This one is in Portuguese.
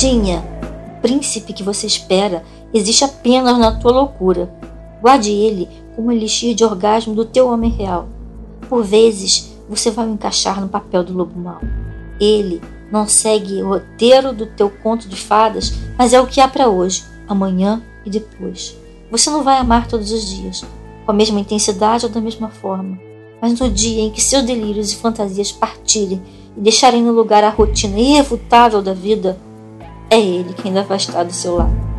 Tadinha! O príncipe que você espera existe apenas na tua loucura. Guarde ele como elixir de orgasmo do teu homem real. Por vezes, você vai o encaixar no papel do lobo mau. Ele não segue o roteiro do teu conto de fadas, mas é o que há para hoje, amanhã e depois. Você não vai amar todos os dias, com a mesma intensidade ou da mesma forma, mas no dia em que seus delírios e fantasias partirem e deixarem no lugar a rotina irrefutável da vida, é ele quem vai estar do seu lado.